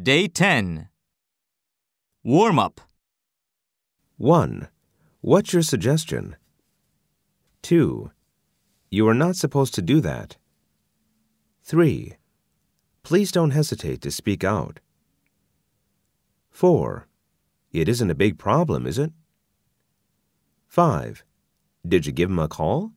Day 10. Warm up. 1. What's your suggestion? 2. You are not supposed to do that. 3. Please don't hesitate to speak out. 4. It isn't a big problem, is it? 5. Did you give him a call?